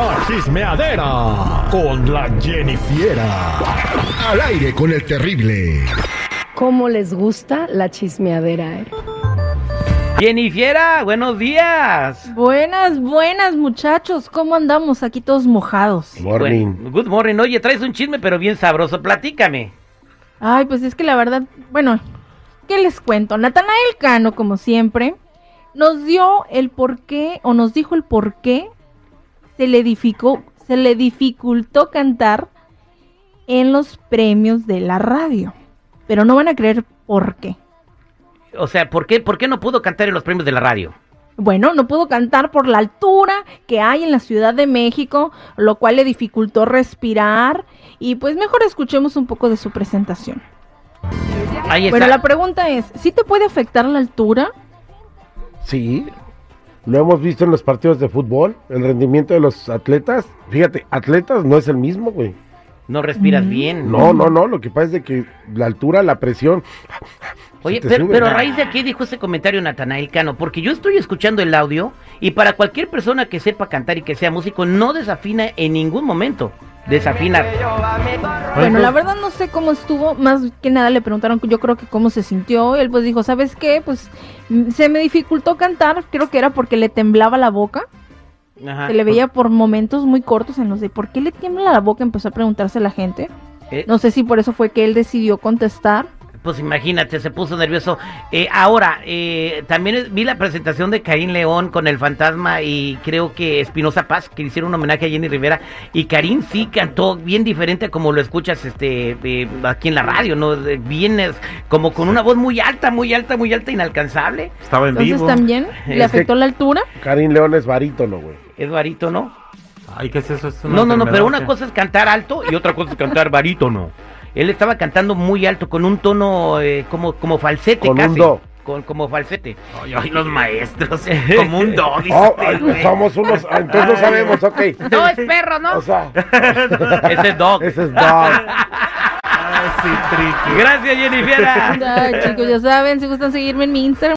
La chismeadera con la Jennifiera. Al aire con el terrible. ¿Cómo les gusta la chismeadera? eh? Jennifiera, buenos días. Buenas, buenas muchachos, ¿cómo andamos aquí todos mojados? Morning. Bueno, good morning. Oye, traes un chisme, pero bien sabroso. Platícame. Ay, pues es que la verdad, bueno, ¿qué les cuento? Natanael Cano, como siempre, nos dio el por qué, o nos dijo el por qué se le, dificó, se le dificultó cantar en los premios de la radio. Pero no van a creer por qué. O sea, ¿por qué, ¿por qué no pudo cantar en los premios de la radio? Bueno, no pudo cantar por la altura que hay en la Ciudad de México, lo cual le dificultó respirar. Y pues mejor escuchemos un poco de su presentación. Ahí está. Bueno, la pregunta es, ¿sí te puede afectar la altura? Sí, lo hemos visto en los partidos de fútbol, el rendimiento de los atletas. Fíjate, atletas no es el mismo, güey. No respiras Mm. bien. No, no, no, lo que pasa es de que la altura, la presión. Oye, pero, pero a raíz de aquí dijo ese comentario Natanael Cano, porque yo estoy escuchando el audio y para cualquier persona que sepa cantar y que sea músico, no desafina en ningún momento. Desafina. Bueno, la verdad no sé cómo estuvo, más que nada le preguntaron yo creo que cómo se sintió, él pues dijo, ¿sabes qué? Pues mm, se me dificultó cantar, creo que era porque le temblaba la boca, Ajá. se le veía por momentos muy cortos en los de ¿por qué le tiembla la boca? Empezó a preguntarse la gente, Eh, no sé si por eso fue que él decidió contestar. Pues imagínate, se puso nervioso. Eh, ahora, eh, también vi la presentación de Karim León con el fantasma y creo que Espinosa Paz, que le hicieron un homenaje a Jenny Rivera. Y Karim sí cantó bien diferente a como lo escuchas este eh, aquí en la radio, ¿no? De- Bien, es como con una voz muy alta, muy alta, muy alta, inalcanzable. Estaba en Entonces vivo. también le afectó la altura. Karim León es barítono, güey. Es barítono. Ay, ¿qué es eso? ¿Es una No, no, no, pero una cosa es cantar alto y otra cosa es cantar barítono. Él estaba cantando muy alto, con un tono eh, como, como falsete Con un casi. do. Con, como falsete. Ay, ay, los maestros. Como un do, Oh, usted, ay, güey. somos unos, ah, entonces no sabemos, ok. No, es perro, ¿no? O sea, Ese es dog. ese es dog. Ay, sí, triqui. Gracias, Jennifer. Chicos, ya saben, si gustan seguirme en mi Instagram.